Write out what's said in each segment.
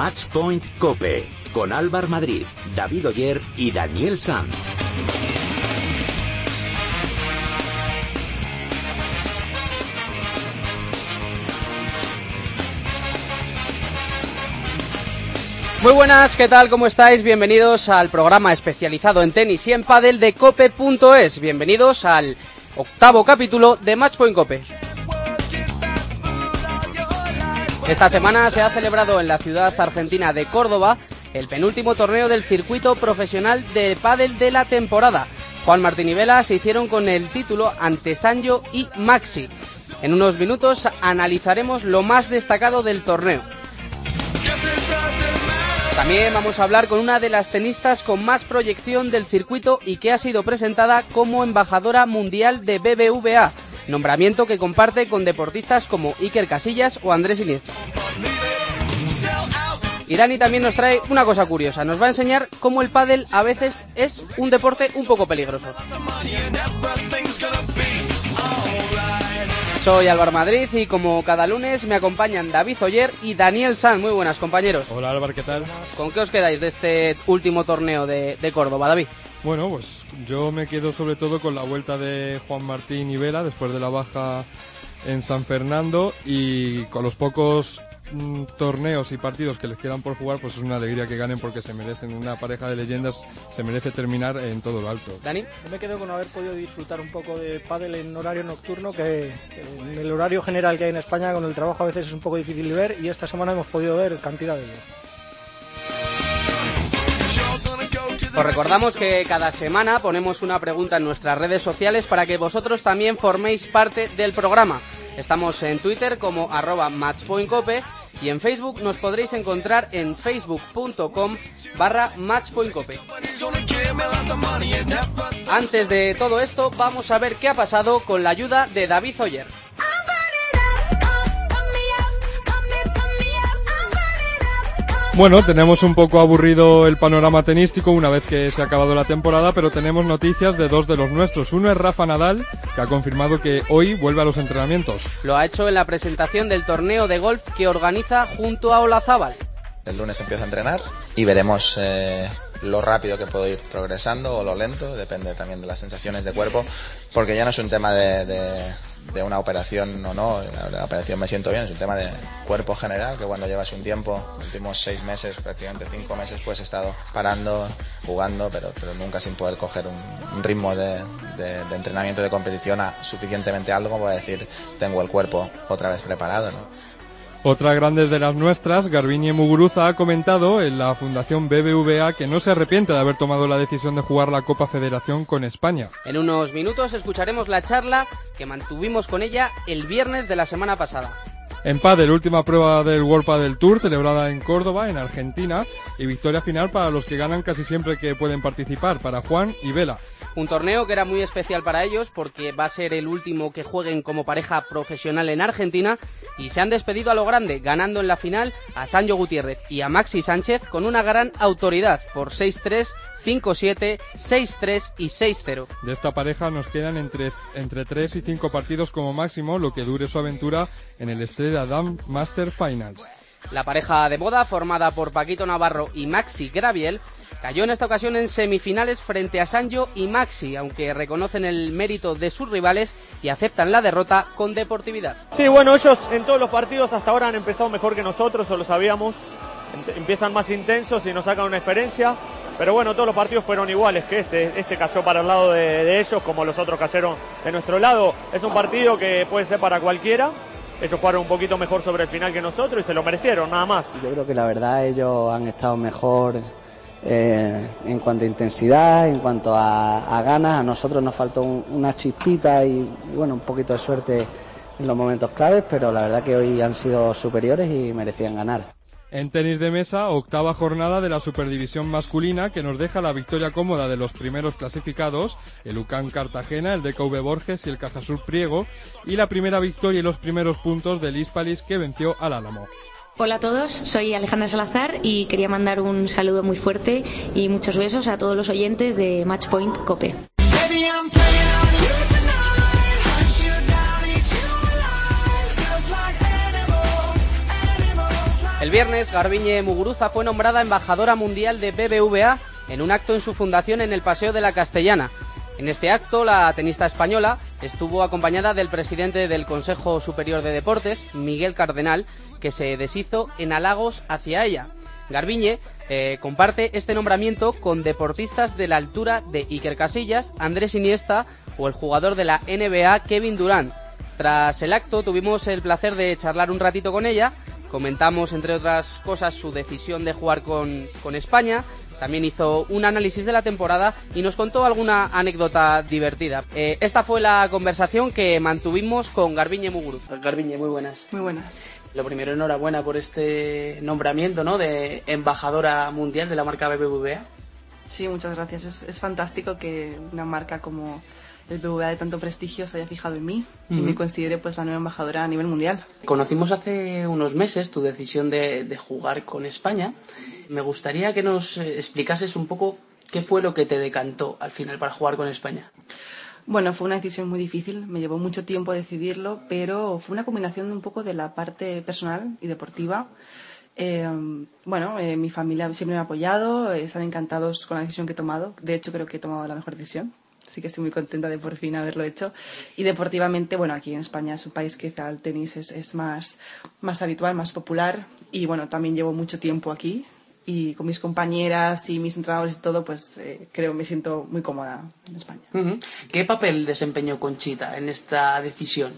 Match Point Cope con Álvar Madrid, David Oyer y Daniel Sanz. Muy buenas, ¿qué tal? ¿Cómo estáis? Bienvenidos al programa especializado en tenis y en pádel de cope.es. Bienvenidos al octavo capítulo de Matchpoint Cope. Esta semana se ha celebrado en la ciudad argentina de Córdoba el penúltimo torneo del circuito profesional de pádel de la temporada. Juan Martín y Vela se hicieron con el título ante Sancho y Maxi. En unos minutos analizaremos lo más destacado del torneo. También vamos a hablar con una de las tenistas con más proyección del circuito y que ha sido presentada como embajadora mundial de BBVA, nombramiento que comparte con deportistas como Iker Casillas o Andrés Iniesta. Y Dani también nos trae una cosa curiosa, nos va a enseñar cómo el pádel a veces es un deporte un poco peligroso. Soy Álvaro Madrid y como cada lunes me acompañan David Oyer y Daniel Sanz. Muy buenas, compañeros. Hola Álvaro, ¿qué tal? ¿Con qué os quedáis de este último torneo de, de Córdoba, David? Bueno, pues yo me quedo sobre todo con la vuelta de Juan Martín y Vela después de la baja en San Fernando y con los pocos mm, torneos y partidos que les quedan por jugar, pues es una alegría que ganen porque se merecen una pareja de leyendas, se merece terminar en todo lo alto. Dani. Yo me quedo con haber podido disfrutar un poco de pádel en horario nocturno, que en el horario general que hay en España con el trabajo a veces es un poco difícil de ver y esta semana hemos podido ver cantidad de ellos. Os recordamos que cada semana ponemos una pregunta en nuestras redes sociales para que vosotros también forméis parte del programa. Estamos en Twitter como arroba matchpointcope y en Facebook nos podréis encontrar en facebook.com barra matchpointcope. Antes de todo esto, vamos a ver qué ha pasado con la ayuda de David Oyer. Bueno, tenemos un poco aburrido el panorama tenístico una vez que se ha acabado la temporada, pero tenemos noticias de dos de los nuestros. Uno es Rafa Nadal, que ha confirmado que hoy vuelve a los entrenamientos. Lo ha hecho en la presentación del torneo de golf que organiza junto a Olazábal. El lunes empiezo a entrenar y veremos eh, lo rápido que puedo ir progresando o lo lento, depende también de las sensaciones de cuerpo, porque ya no es un tema de, de, de una operación o no, la operación me siento bien, es un tema de cuerpo general, que cuando llevas un tiempo, los últimos seis meses, prácticamente cinco meses, pues he estado parando, jugando, pero, pero nunca sin poder coger un, ritmo de, de, entrenamiento de competición a suficientemente como para decir, tengo el cuerpo otra vez preparado, ¿no? Otra grande de las nuestras, Garbini Muguruza, ha comentado en la Fundación BBVA que no se arrepiente de haber tomado la decisión de jugar la Copa Federación con España. En unos minutos escucharemos la charla que mantuvimos con ella el viernes de la semana pasada. En pádel, última prueba del World Padel Tour celebrada en Córdoba, en Argentina, y victoria final para los que ganan casi siempre que pueden participar, para Juan y Vela. Un torneo que era muy especial para ellos porque va a ser el último que jueguen como pareja profesional en Argentina y se han despedido a lo grande, ganando en la final a Sancho Gutiérrez y a Maxi Sánchez con una gran autoridad por 6-3, 5-7, 6-3 y 6-0. De esta pareja nos quedan entre, entre 3 y 5 partidos como máximo, lo que dure su aventura en el Estrella Dam Master Finals. La pareja de boda, formada por Paquito Navarro y Maxi Graviel, cayó en esta ocasión en semifinales frente a Sancho y Maxi, aunque reconocen el mérito de sus rivales y aceptan la derrota con deportividad. Sí, bueno, ellos en todos los partidos hasta ahora han empezado mejor que nosotros, o lo sabíamos. Empiezan más intensos y nos sacan una experiencia. Pero bueno, todos los partidos fueron iguales que este. Este cayó para el lado de, de ellos, como los otros cayeron de nuestro lado. Es un partido que puede ser para cualquiera. Ellos jugaron un poquito mejor sobre el final que nosotros y se lo merecieron, nada más. Yo creo que la verdad ellos han estado mejor eh, en cuanto a intensidad, en cuanto a, a, ganas. A nosotros nos faltó un, una chispita y, y, bueno, un poquito de suerte en los momentos claves, pero la verdad que hoy han sido superiores y merecían ganar. En tenis de mesa, octava jornada de la Superdivisión masculina que nos deja la victoria cómoda de los primeros clasificados, el UCAN Cartagena, el DKV Borges y el Cajasur Priego, y la primera victoria y los primeros puntos del Hispalis que venció al Álamo. Hola a todos, soy Alejandra Salazar y quería mandar un saludo muy fuerte y muchos besos a todos los oyentes de Matchpoint Cope. El viernes, Garbiñe Muguruza fue nombrada embajadora mundial de BBVA en un acto en su fundación en el Paseo de la Castellana. En este acto, la tenista española estuvo acompañada del presidente del Consejo Superior de Deportes, Miguel Cardenal, que se deshizo en halagos hacia ella. Garbiñe eh, comparte este nombramiento con deportistas de la altura de Iker Casillas, Andrés Iniesta o el jugador de la NBA Kevin Durant. Tras el acto tuvimos el placer de charlar un ratito con ella, comentamos entre otras cosas su decisión de jugar con, con España, también hizo un análisis de la temporada y nos contó alguna anécdota divertida. Eh, esta fue la conversación que mantuvimos con Garbiñe Muguruza. Garbiñe, muy buenas. Muy buenas. Lo primero, enhorabuena por este nombramiento ¿no? de embajadora mundial de la marca BBVA. Sí, muchas gracias. Es, es fantástico que una marca como el BBVA de tanto prestigio se haya fijado en mí y me considere pues la nueva embajadora a nivel mundial. Conocimos hace unos meses tu decisión de, de jugar con España. Me gustaría que nos eh, explicases un poco qué fue lo que te decantó al final para jugar con España. Bueno, fue una decisión muy difícil, me llevó mucho tiempo decidirlo, pero fue una combinación de un poco de la parte personal y deportiva. Eh, bueno, eh, mi familia siempre me ha apoyado, eh, están encantados con la decisión que he tomado. De hecho, creo que he tomado la mejor decisión. Así que estoy muy contenta de por fin haberlo hecho. Y deportivamente, bueno, aquí en España es un país que el tenis es, es más, más habitual, más popular. Y bueno, también llevo mucho tiempo aquí, y con mis compañeras y mis entrenadores y todo, pues eh, creo me siento muy cómoda en España. ¿Qué papel desempeñó Conchita en esta decisión?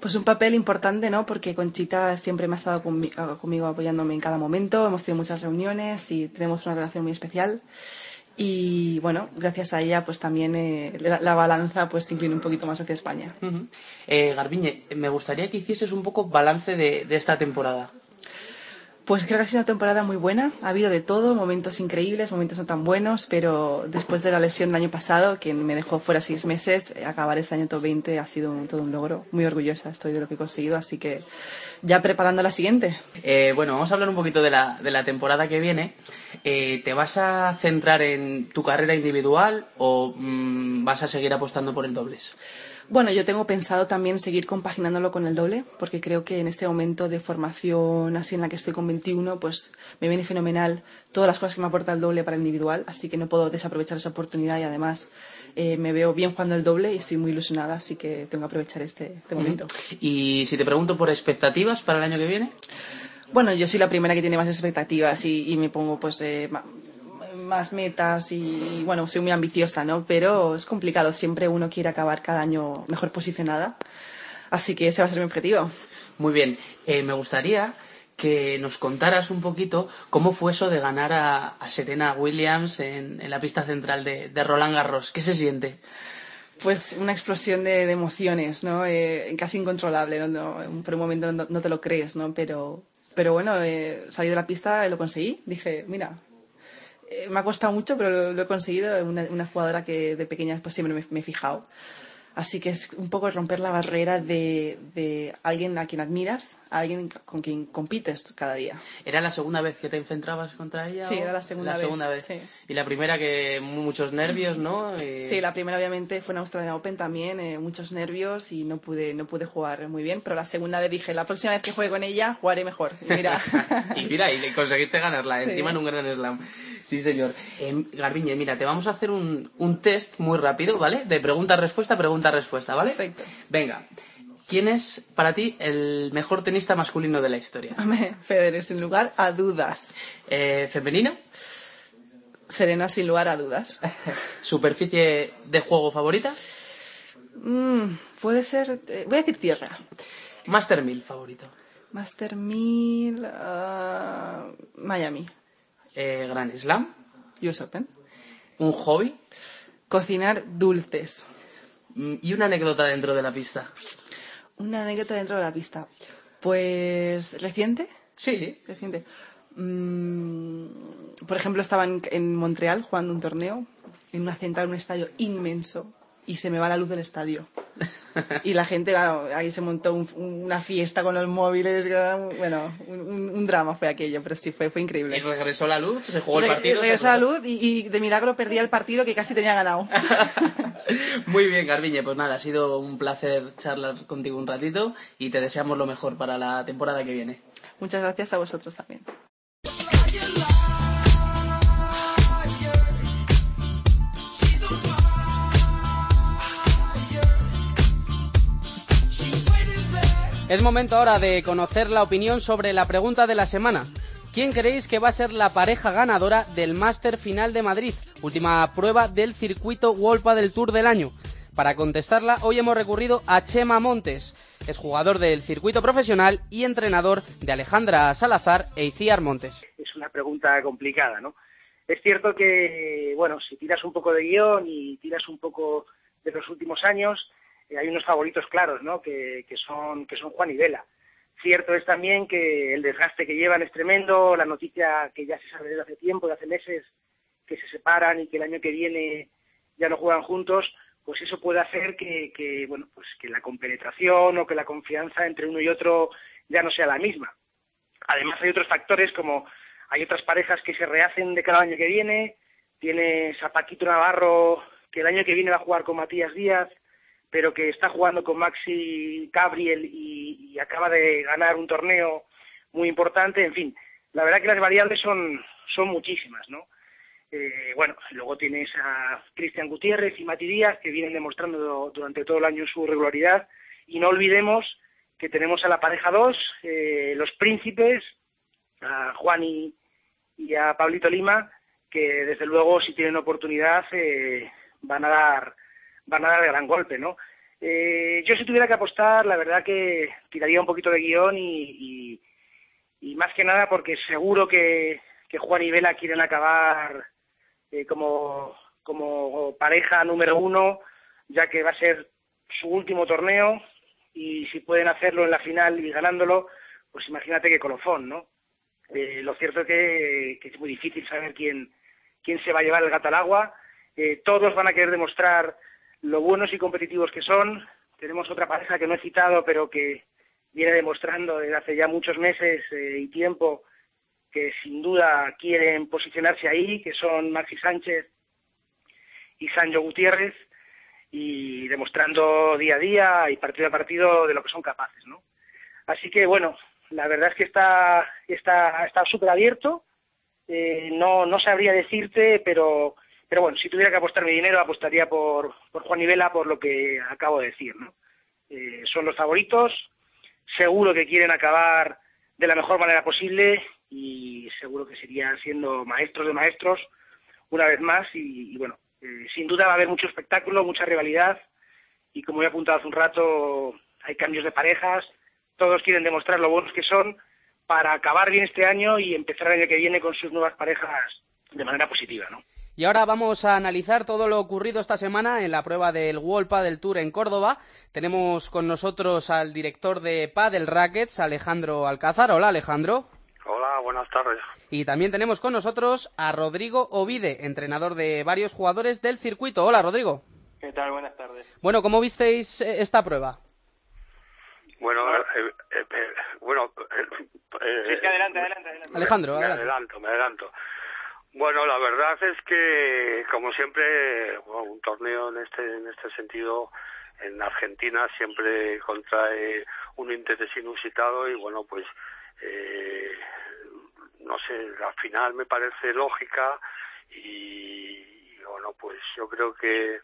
Pues un papel importante, ¿no? Porque Conchita siempre me ha estado conmi- conmigo apoyándome en cada momento, hemos tenido muchas reuniones y tenemos una relación muy especial. Y bueno, gracias a ella, pues también eh, la, la balanza pues se inclina un poquito más hacia España. Ujú. Eh, Garbiñe, me gustaría que hicieses un poco balance de, de esta temporada. Pues creo que ha sido una temporada muy buena. Ha habido de todo, momentos increíbles, momentos no tan buenos, pero después de la lesión del año pasado, que me dejó fuera seis meses, acabar este año top 20 ha sido todo un logro. Muy orgullosa estoy de lo que he conseguido, así que ya preparando la siguiente. Eh, bueno, vamos a hablar un poquito de la, de la temporada que viene. Eh, ¿Te vas a centrar en tu carrera individual o mm, vas a seguir apostando por el dobles? Bueno, yo tengo pensado también seguir compaginándolo con el doble, porque creo que en este momento de formación así en la que estoy con 21, pues me viene fenomenal todas las cosas que me aporta el doble para el individual, así que no puedo desaprovechar esa oportunidad y además eh, me veo bien jugando el doble y estoy muy ilusionada, así que tengo que aprovechar este, este momento. Y si te pregunto por expectativas para el año que viene, Bueno, yo soy la primera que tiene más expectativas y, y me pongo pues eh, más metas y, bueno, soy muy ambiciosa, ¿no? Pero es complicado, siempre uno quiere acabar cada año mejor posicionada, así que ese va a ser mi objetivo. muy bien. Eh, me gustaría que nos contaras un poquito cómo fue eso de ganar a, a Serena Williams en, en la pista central de, de Roland Garros. ¿Qué se siente? Pues una explosión de, de emociones, ¿no? Eh, casi incontrolable, ¿no? No, por un momento no, no te lo crees, ¿no? Pero, pero bueno, eh, salí de la pista y lo conseguí. Dije, mira, eh, me ha costado mucho, pero lo, lo he conseguido. Una, una jugadora que de pequeña pues siempre me, me he fijado. Así que es un poco romper la barrera de, de alguien a quien admiras, a alguien con quien compites cada día. ¿Era la segunda vez que te enfrentabas contra ella? Sí, era la segunda vez, segunda vez. sí. Y la primera que muchos nervios, ¿no? Eh, Sí, la primera obviamente fue en Australia Open también, eh, muchos nervios y no pude, no pude jugar muy bien, pero la segunda vez dije, la próxima vez que juegue con ella, jugaré mejor. Y mira, y mira, y conseguiste ganarla, Sí. encima en un gran slam. Sí, señor. Eh, Garbiñe, mira, te vamos a hacer un, un test muy rápido, ¿vale? De pregunta-respuesta, pregunta-respuesta, ¿vale? Perfecto. Venga, ¿quién es para ti el mejor tenista masculino de la historia? Federer sin lugar a dudas. Eh, ¿Femenino? Serena sin lugar a dudas. ¿Superficie de juego favorita? Mm, puede ser, eh, voy a decir tierra. ¿Master 1000 favorito? Master 1000, ah, Miami, Eh, ¿Gran Slam? US Open. ¿Un hobby? Cocinar dulces. Mm, ¿Y una anécdota dentro de la pista? Una anécdota dentro de la pista. Pues, ¿reciente? Sí. Reciente. Mm, por ejemplo, estaba en, en Montreal jugando un torneo, en una central, un estadio inmenso, y se me va la luz del estadio. Y la gente, claro, ahí se montó un- una fiesta con los móviles, bueno, un, un- drama fue aquello, pero sí, fue, fue increíble. ¿Y regresó la luz? ¿Se jugó el partido? Regresó la luz y, y de milagro perdí el partido que casi tenía ganado. Muy bien, Garbiñe, pues nada, ha sido un placer charlar contigo un ratito y te deseamos lo mejor para la temporada que viene. Muchas gracias a vosotros también. Es momento ahora de conocer la opinión sobre la pregunta de la semana. ¿Quién creéis que va a ser la pareja ganadora del Máster Final de Madrid, última prueba del circuito Wolpa del Tour del año? Para contestarla, hoy hemos recurrido a Chema Montes. Es jugador del circuito profesional y entrenador de Alejandra Salazar e Iciar Montes. Es una pregunta complicada, ¿no? Es cierto que, bueno, si tiras un poco de guion y tiras un poco de los últimos años, eh, hay unos favoritos claros, ¿no? Que, son, que son Juan y Vela. Cierto es también que el desgaste que llevan es tremendo, la noticia que ya se sabe desde hace tiempo, de hace meses, que se separan y que el año que viene ya no juegan juntos, pues eso puede hacer que, bueno, pues que la compenetración o que la confianza entre uno y otro ya no sea la misma. Además hay otros factores como hay otras parejas que se rehacen de cada año que viene, tienes a Paquito Navarro que el año que viene va a jugar con Matías Díaz, pero que está jugando con Maxi Gabriel y, acaba de ganar un torneo muy importante. En fin, la verdad que las variables son, son muchísimas, ¿no? Eh, bueno, luego tienes a Cristian Gutiérrez y Mati Díaz, que vienen demostrando durante todo el año su regularidad. Y no olvidemos que tenemos a la pareja 2, eh, los príncipes, a Juan y, a Pablito Lima, que desde luego si tienen oportunidad eh, van a dar van a dar el gran golpe, ¿no? Eh, yo si tuviera que apostar, la verdad que tiraría un poquito de guion y, más que nada porque seguro que, Juan y Vela quieren acabar eh, como, pareja número uno, ya que va a ser su último torneo y si pueden hacerlo en la final y ganándolo, pues imagínate que colofón, ¿no? Eh, lo cierto es que, es muy difícil saber quién, quién se va a llevar el gato al agua. todos van a querer demostrar lo buenos y competitivos que son. Tenemos otra pareja que no he citado, pero que viene demostrando desde hace ya muchos meses eh, y tiempo que sin duda quieren posicionarse ahí, que son Maxi Sánchez y Sancho Gutiérrez, y demostrando día a día y partido a partido de lo que son capaces, ¿no? Así que bueno, la verdad es que está está está súper abierto. Eh, no no sabría decirte, pero pero bueno, si tuviera que apostar mi dinero, apostaría por, por Juan y Vela por lo que acabo de decir. ¿no? Eh, son los favoritos, seguro que quieren acabar de la mejor manera posible y seguro que serían siendo maestros de maestros una vez más y, bueno, eh, sin duda va a haber mucho espectáculo, mucha rivalidad y como he apuntado hace un rato, hay cambios de parejas, todos quieren demostrar lo buenos que son para acabar bien este año y empezar el año que viene con sus nuevas parejas de manera positiva, ¿no? Y ahora vamos a analizar todo lo ocurrido esta semana en la prueba del World del Tour en Córdoba. Tenemos con nosotros al director de Padel Rackets, Alejandro Alcázar. Hola, Alejandro. Hola, buenas tardes. Y también tenemos con nosotros a Rodrigo Ovide, entrenador de varios jugadores del circuito. Hola, Rodrigo. ¿Qué tal? Buenas tardes. Bueno, ¿cómo visteis eh, esta prueba? Bueno, eh, eh, bueno. sí, adelante, adelante, adelante. Alejandro, me adelanto, me adelanto. Bueno, la verdad es que, como siempre, un torneo en este, en este sentido en Argentina siempre contrae un interés inusitado y bueno, pues eh, no sé, la final me parece lógica y, bueno, pues yo creo que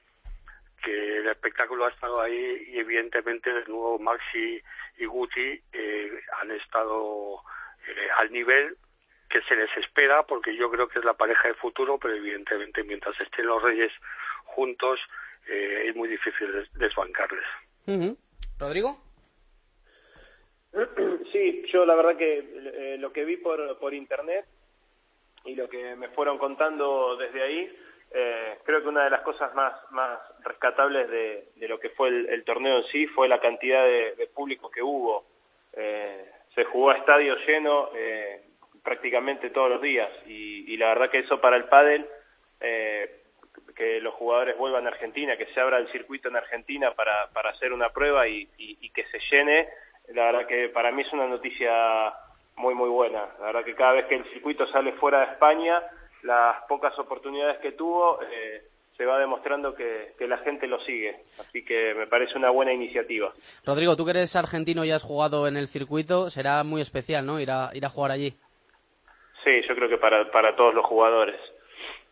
que el espectáculo ha estado ahí y evidentemente de nuevo Maxi y Guti eh, han estado eh, al nivel que se les espera, porque yo creo que es la pareja de futuro, pero evidentemente mientras estén los Reyes juntos eh, es muy difícil desbancarles. ¿Rodrigo? Sí, yo la verdad que eh, lo que vi por, por internet y lo que me fueron contando desde ahí, eh, creo que una de las cosas más, más rescatables de, de lo que fue el, torneo en sí fue la cantidad de, público que hubo. se jugó a estadio lleno, eh, prácticamente todos los días y, la verdad que eso para el pádel eh, que los jugadores vuelvan a Argentina, que se abra el circuito en Argentina para, para hacer una prueba y, que se llene, la verdad que para mí es una noticia muy muy buena. La verdad que cada vez que el circuito sale fuera de España, las pocas oportunidades que tuvo, eh, se va demostrando que, la gente lo sigue. Así que me parece una buena iniciativa. Rodrigo, tú que eres argentino y has jugado en el circuito, será muy especial, ¿no? Ir a, ir a jugar allí. Sí, yo creo que para, para todos los jugadores.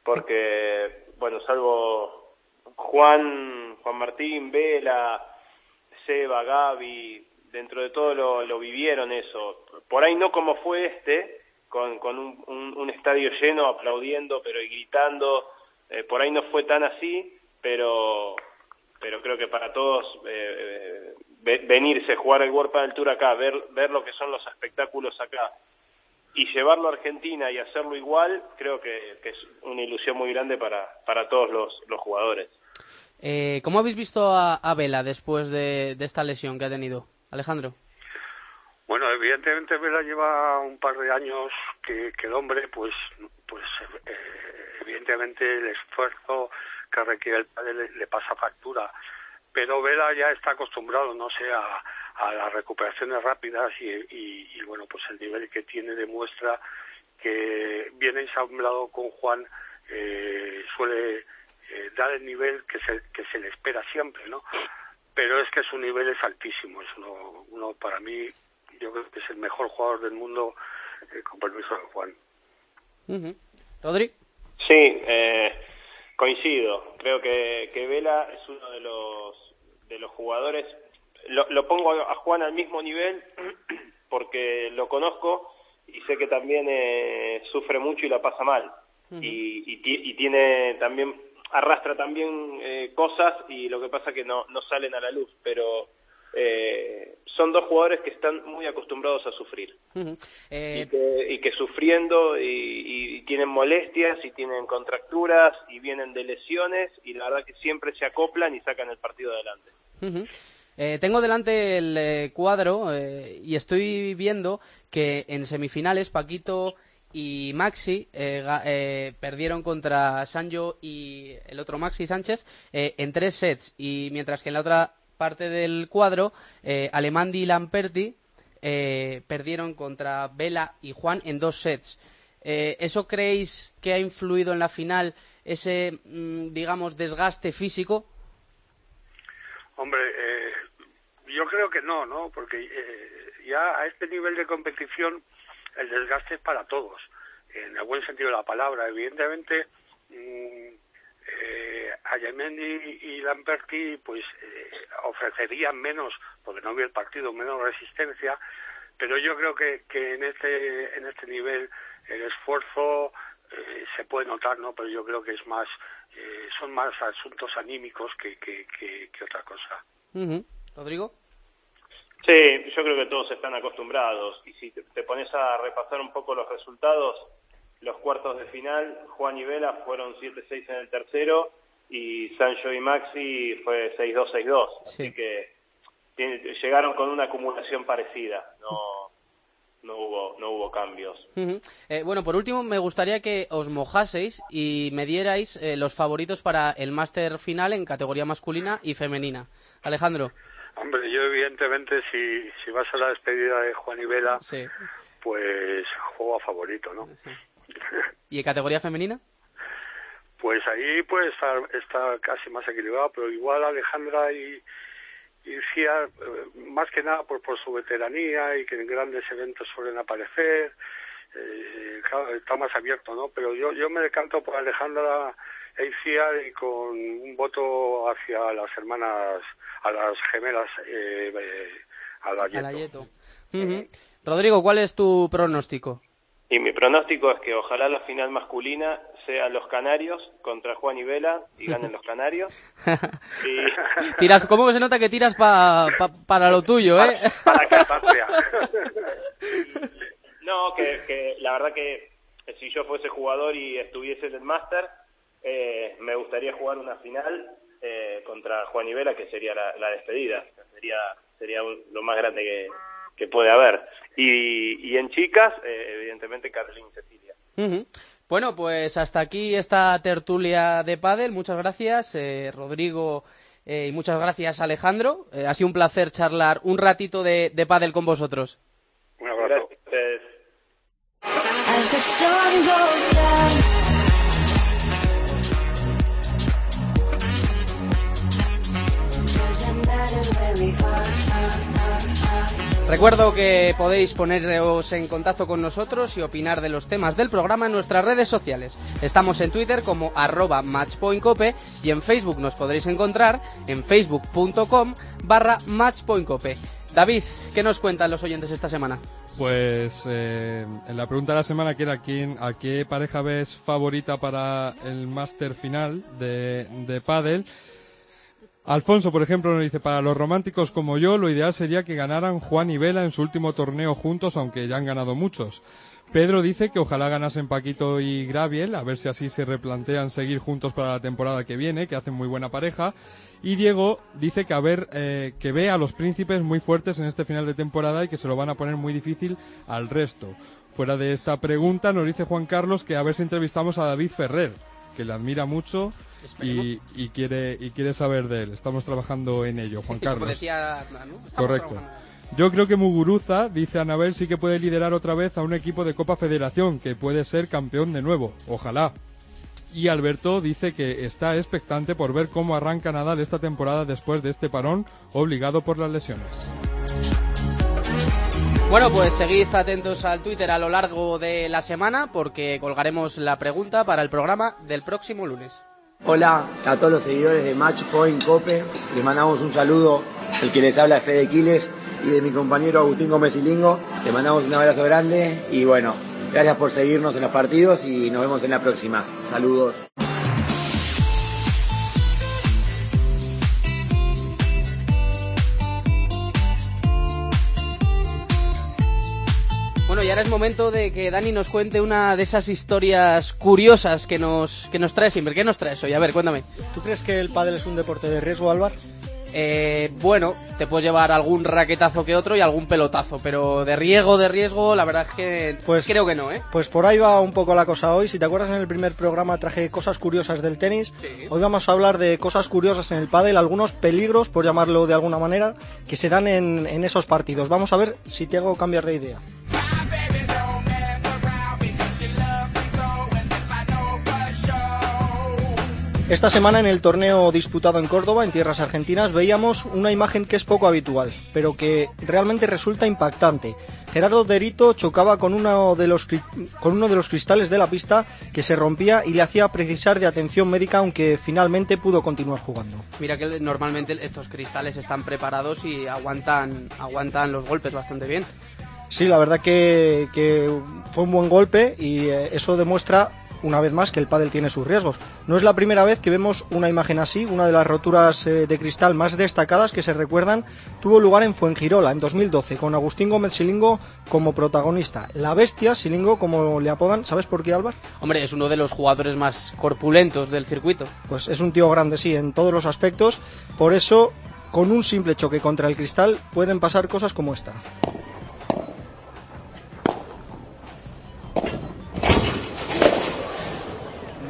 Porque, bueno, salvo Juan, Juan Martín, Vela, Seba, Gaby, dentro de todo lo, lo vivieron eso. Por ahí no como fue este, con, con un, un, estadio lleno aplaudiendo pero y gritando. Eh, por ahí no fue tan así, pero pero creo que para todos eh, eh venirse, jugar el World del Tour acá, ver, ver lo que son los espectáculos acá y llevarlo a Argentina y hacerlo igual, creo que, es una ilusión muy grande para, para todos los, los jugadores. Eh, ¿Cómo habéis visto a, a Vela después de, de esta lesión que ha tenido, Alejandro? Bueno, evidentemente Vela lleva un par de años que, que el hombre, pues, pues eh, evidentemente el esfuerzo que requiere el padre le, pasa factura. Pero Vela ya está acostumbrado, no sé, a, a las recuperaciones rápidas y, y, y, bueno, pues el nivel que tiene demuestra que viene ensamblado con Juan eh, suele eh, dar el nivel que se, que se le espera siempre, ¿no? Pero es que su nivel es altísimo, es uno, uno para mí yo creo que es el mejor jugador del mundo eh, con permiso de Juan. ¿Rodri? Sí, eh, coincido. Creo que, que Vela es uno de los, de los jugadores. Lo, lo pongo a Juan al mismo nivel porque lo conozco y sé que también eh, sufre mucho y la pasa mal. y, y, y, tiene también arrastra también eh, cosas y lo que pasa que no, no salen a la luz, pero eh, son dos jugadores que están muy acostumbrados a sufrir. Eh, y, que, sufriendo y, tienen molestias y tienen contracturas y vienen de lesiones y la verdad que siempre se acoplan y sacan el partido adelante. Eh, tengo delante el cuadro y estoy viendo que en semifinales Paquito y Maxi perdieron contra Sancho y el otro Maxi Sánchez en tres sets. Y mientras que en la otra parte del cuadro, eh, Alemandi y Lamperti eh, perdieron contra Vela y Juan en dos sets. Eh, ¿Eso creéis que ha influido en la final ese, mm, digamos, desgaste físico? Hombre, yo creo que no, ¿no? Porque ya a este nivel de competición el desgaste es para todos, en el buen sentido de la palabra. Evidentemente, mm, eh, Ayamendi y Lamberti pues eh, ofrecerían menos, porque no había el partido, menos resistencia, pero yo creo que, que en este en este nivel el esfuerzo eh, se puede notar, ¿no? Pero yo creo que es más eh, son más asuntos anímicos que, que, que, otra cosa. Rodrigo. Sí, yo creo que todos están acostumbrados y si te pones a repasar un poco los resultados, los cuartos de final, Juan y Vela fueron 7-6 en el tercero y Sancho y Maxi fue 6-2-6-2. Así que llegaron con una acumulación parecida. No, no hubo, no hubo cambios. Eh, bueno, por último, me gustaría que os mojaseis y me dierais eh, los favoritos para el máster final en categoría masculina y femenina. Alejandro. Hombre, yo evidentemente si, si vas a la despedida de Juan y Vela, pues juego a favorito, ¿no? ¿Y en categoría femenina? Pues ahí pues está, está casi más equilibrado, pero igual Alejandra y, y eh, más que nada por, por su veteranía y que en grandes eventos suelen aparecer, eh, está más abierto, ¿no? Pero yo, yo me decanto por Alejandra e y con un voto hacia las hermanas, a las gemelas, eh, eh a la Rodrigo, ¿cuál es tu pronóstico? Y mi pronóstico es que ojalá la final masculina sea los Canarios contra Juan y Vela y ganen los Canarios. tiras, ¿Cómo se nota que tiras pa, para lo tuyo, eh? Para, para no, que, que, la verdad que si yo fuese jugador y estuviese en el máster, eh, me gustaría jugar una final eh, contra Juan y Vela, que sería la, despedida. Sería, sería lo más grande que, que puede haber. Y, y en chicas, eh, evidentemente, Carolina y Cecilia. Bueno, pues hasta aquí esta tertulia de pádel. Muchas gracias, eh, Rodrigo, eh, y muchas gracias, Alejandro. ha sido un placer charlar un ratito de, de pádel con vosotros. Un abrazo. Recuerdo que podéis poneros en contacto con nosotros y opinar de los temas del programa en nuestras redes sociales. Estamos en Twitter como arroba matchpointcope y en Facebook nos podréis encontrar en facebook.com barra matchpointcope. David, ¿qué nos cuentan los oyentes esta semana? Pues eh, en la pregunta de la semana que era quién, a qué pareja ves favorita para el máster final de, de. Alfonso, por ejemplo, nos dice, para los románticos como yo, lo ideal sería que ganaran Juan y Vela en su último torneo juntos, aunque ya han ganado muchos. Pedro dice que ojalá ganasen Paquito y Graviel, a ver si así se replantean seguir juntos para la temporada que viene, que hacen muy buena pareja. Y Diego dice que a ver, eh, que ve a los príncipes muy fuertes en este final de temporada y que se lo van a poner muy difícil al resto. Fuera de esta pregunta, nos dice Juan Carlos que a ver si entrevistamos a David Ferrer, que le admira mucho y, y quiere y quiere saber de él. Estamos trabajando en ello, Juan Como Carlos. decía, ¿no? Estamos Correcto. Yo creo que Muguruza, dice Anabel, sí que puede liderar otra vez a un equipo de Copa Federación, que puede ser campeón de nuevo. Ojalá. Y Alberto dice que está expectante por ver cómo arranca Nadal esta temporada después de este parón obligado por las lesiones. Bueno, pues seguid atentos al Twitter a lo largo de la semana porque colgaremos la pregunta para el programa del próximo lunes. Hola a todos los seguidores de Matchpoint Cope. Les mandamos un saludo. El que les habla es Fede Quiles y de mi compañero Agustín Gómez Ilingo. Les mandamos un abrazo grande y bueno, gracias por seguirnos en los partidos y nos vemos en la próxima. Saludos. Y ahora es momento de que Dani nos cuente una de esas historias curiosas que nos, que nos trae siempre. ¿Qué nos traes hoy? A ver, cuéntame. ¿Tú crees que el pádel es un deporte de riesgo, Álvaro? Eh, bueno, te puedes llevar algún raquetazo que otro y algún pelotazo, pero de riesgo, de riesgo, la verdad es que creo que no, ¿eh? Pues por ahí va un poco la cosa hoy. Si te acuerdas en el primer programa traje cosas curiosas del tenis. Hoy vamos a hablar de cosas curiosas en el pádel, algunos peligros, por llamarlo de alguna manera, que se dan en, en esos partidos. Vamos a ver si te hago cambiar de idea. Esta semana en el torneo disputado en Córdoba, en tierras argentinas, veíamos una imagen que es poco habitual, pero que realmente resulta impactante. Gerardo Derito chocaba con uno, de los, con uno de los cristales de la pista que se rompía y le hacía precisar de atención médica, aunque finalmente pudo continuar jugando. Mira que normalmente estos cristales están preparados y aguantan, aguantan los golpes bastante bien. Sí, la verdad que, que fue un buen golpe y eh, eso demuestra una vez más que el pádel tiene sus riesgos. No es la primera vez que vemos una imagen así, una de las roturas eh, de cristal más destacadas que se recuerdan tuvo lugar en Fuengirola en 2012 con Agustín Gómez Silingo como protagonista. La bestia, Silingo como le apodan, ¿sabes por qué Álvaro? Hombre, es uno de los jugadores más corpulentos del circuito. Pues es un tío grande, sí, en todos los aspectos. Por eso, con un simple choque contra el cristal pueden pasar cosas como esta.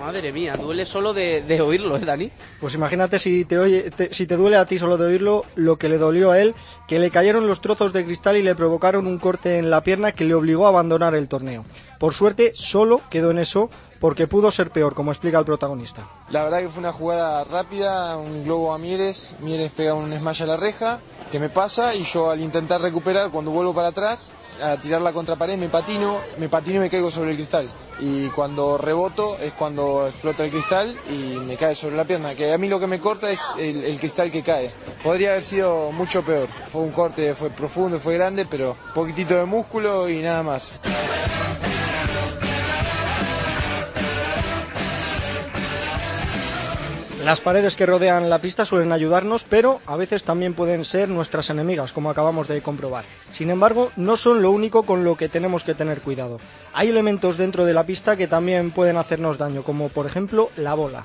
Madre mía, duele solo de, de oírlo, ¿eh, Dani? Pues imagínate si te, oye, te- si te duele a ti solo de oírlo, lo que le dolió a él, que le cayeron los trozos de cristal y le provocaron un corte en la pierna que le obligó a abandonar el torneo. Por suerte, solo quedó en eso porque pudo ser peor, como explica el protagonista. La verdad que fue una jugada rápida, un globo a Mieres, Mieres pega un smash a la reja, que me pasa y yo al intentar recuperar, cuando vuelvo para atrás, a tirar la contrapared, me patino, me patino y me caigo sobre el cristal. Y cuando reboto es cuando explota el cristal y me cae sobre la pierna, que a mí lo que me corta es el, el cristal que cae. Podría haber sido mucho peor. Fue un corte, fue profundo, fue grande, pero poquitito de músculo y nada más. Las paredes que rodean la pista suelen ayudarnos, pero a veces también pueden ser nuestras enemigas, como acabamos de comprobar. Sin embargo, no son lo único con lo que tenemos que tener cuidado. Hay elementos dentro de la pista que también pueden hacernos daño, como por ejemplo la bola.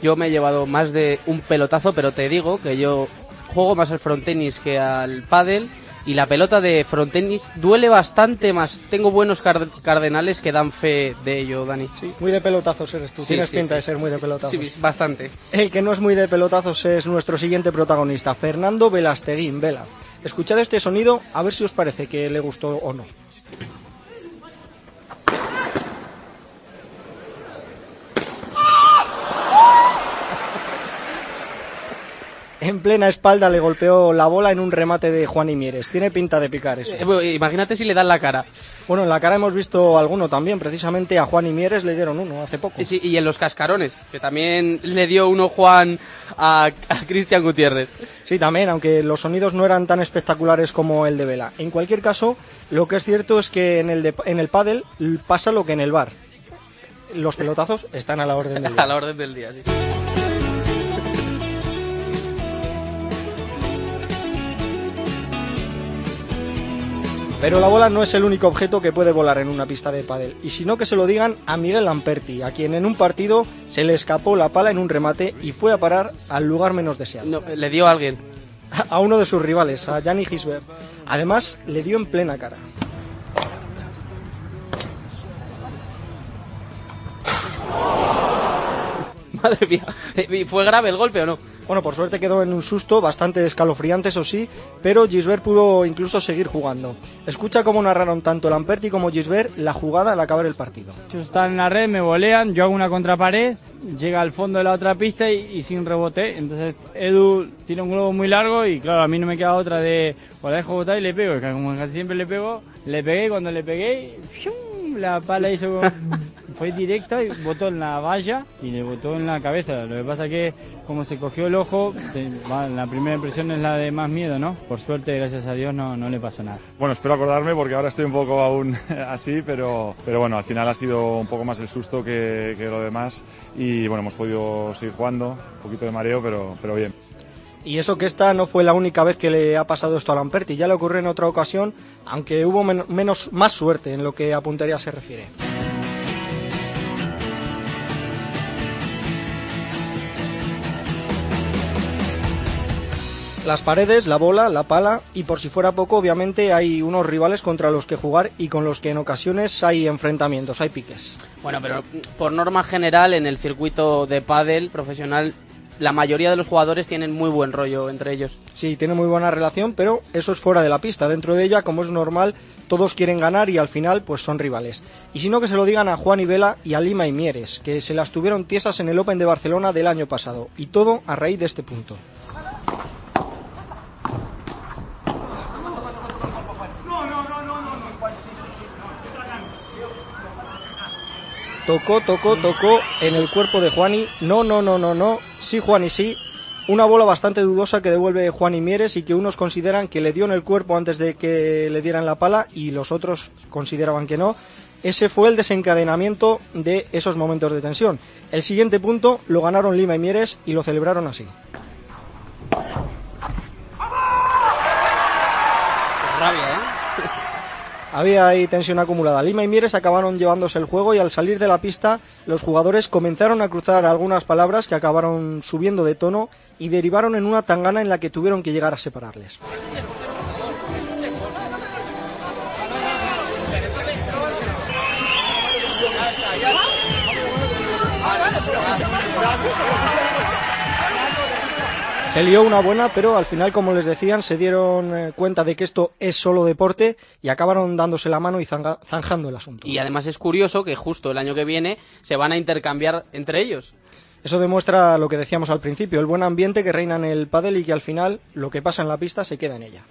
Yo me he llevado más de un pelotazo, pero te digo que yo juego más al frontenis que al pádel y la pelota de frontenis duele bastante más. Tengo buenos car- cardenales que dan fe de ello, Dani. Muy de pelotazos eres tú, Sí, tienes sí, pinta sí. de ser muy de pelotazos. Sí, bastante. El que no es muy de pelotazos es nuestro siguiente protagonista, Fernando Velasteguín Vela. Escuchad este sonido, a ver si os parece que le gustó o no. En plena espalda le golpeó la bola en un remate de Juan y Mieres. Tiene pinta de picar eso. Eh, imagínate si le dan la cara. Bueno, en la cara hemos visto alguno también. Precisamente a Juan y Mieres le dieron uno hace poco. Y, sí, y en los cascarones, que también le dio uno Juan a, a Cristian Gutiérrez. Sí, también, aunque los sonidos no eran tan espectaculares como el de Vela. En cualquier caso, lo que es cierto es que en el, de- en el pádel pasa lo que en el bar. Los pelotazos están a la orden del día. a la orden del día, sí. Pero la bola no es el único objeto que puede volar en una pista de pádel, y si no que se lo digan a Miguel Lamperti, a quien en un partido se le escapó la pala en un remate y fue a parar al lugar menos deseado. No, le dio a alguien. A uno de sus rivales, a Gianni Gisbert. Además, le dio en plena cara. Madre mía. ¿Y fue grave el golpe o no? Bueno, por suerte quedó en un susto bastante escalofriante, eso sí, pero Gisbert pudo incluso seguir jugando. Escucha cómo narraron tanto Lamperti como Gisbert la jugada al acabar el partido. Ellos están en la red, me volean, yo hago una contrapared, llega al fondo de la otra pista y, y sin rebote. Entonces Edu tira un globo muy largo y claro, a mí no me queda otra de o la dejo botar y le pego. Y como casi siempre le pego, le pegué y cuando le pegué, ¡fium! la pala hizo fue directa y botó en la valla y le botó en la cabeza. Lo que pasa que como se cogió el ojo, la primera impresión es la de más miedo, ¿no? Por suerte, gracias a Dios, no, no le pasó nada. Bueno, espero acordarme porque ahora estoy un poco aún así, pero, pero bueno, al final ha sido un poco más el susto que, que lo demás y bueno, hemos podido seguir jugando, un poquito de mareo, pero, pero bien. Y eso que esta no fue la única vez que le ha pasado esto a Lamperti, ya le ocurrió en otra ocasión, aunque hubo men- menos, más suerte en lo que a puntería se refiere. Las paredes, la bola, la pala y por si fuera poco, obviamente hay unos rivales contra los que jugar y con los que en ocasiones hay enfrentamientos, hay piques. Bueno, pero por norma general en el circuito de pádel profesional la mayoría de los jugadores tienen muy buen rollo entre ellos. Sí, tiene muy buena relación, pero eso es fuera de la pista. Dentro de ella, como es normal, todos quieren ganar y al final pues son rivales. Y si no que se lo digan a Juan y Vela y a Lima y Mieres, que se las tuvieron tiesas en el Open de Barcelona del año pasado. Y todo a raíz de este punto. Tocó, tocó, tocó en el cuerpo de Juani. No, no, no, no, no. Sí, Juani, sí. Una bola bastante dudosa que devuelve Juani Mieres y que unos consideran que le dio en el cuerpo antes de que le dieran la pala y los otros consideraban que no. Ese fue el desencadenamiento de esos momentos de tensión. El siguiente punto lo ganaron Lima y Mieres y lo celebraron así. Rabia, ¿eh? Había ahí tensión acumulada. Lima y Mieres acabaron llevándose el juego y al salir de la pista los jugadores comenzaron a cruzar algunas palabras que acabaron subiendo de tono y derivaron en una tangana en la que tuvieron que llegar a separarles. Se lió una buena, pero al final, como les decían, se dieron eh, cuenta de que esto es solo deporte y acabaron dándose la mano y zanga- zanjando el asunto. Y además es curioso que justo el año que viene se van a intercambiar entre ellos. Eso demuestra lo que decíamos al principio, el buen ambiente que reina en el pádel y que al final lo que pasa en la pista se queda en ella.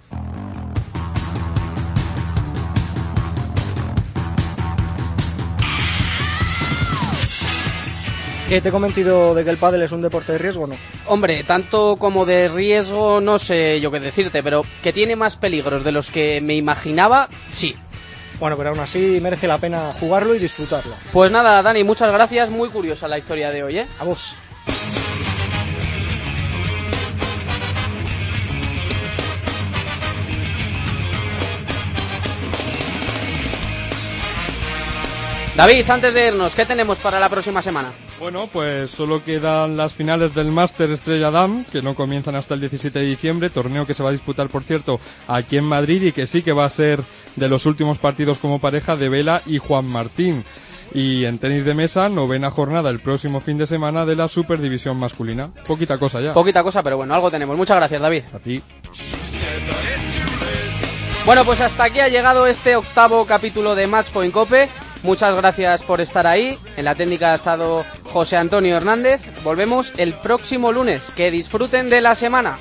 ¿Qué te he convencido de que el pádel es un deporte de riesgo o no? Hombre, tanto como de riesgo, no sé yo qué decirte, pero que tiene más peligros de los que me imaginaba, sí. Bueno, pero aún así merece la pena jugarlo y disfrutarlo. Pues nada, Dani, muchas gracias. Muy curiosa la historia de hoy, ¿eh? A vos. David, antes de irnos, ¿qué tenemos para la próxima semana? Bueno, pues solo quedan las finales del Máster Estrella Dam, que no comienzan hasta el 17 de diciembre, torneo que se va a disputar, por cierto, aquí en Madrid y que sí que va a ser de los últimos partidos como pareja de Vela y Juan Martín. Y en tenis de mesa, novena jornada el próximo fin de semana de la Superdivisión masculina. Poquita cosa ya. Poquita cosa, pero bueno, algo tenemos. Muchas gracias, David. A ti. Bueno, pues hasta aquí ha llegado este octavo capítulo de Matchpoint Cope. Muchas gracias por estar ahí. En la técnica ha estado José Antonio Hernández. Volvemos el próximo lunes. Que disfruten de la semana.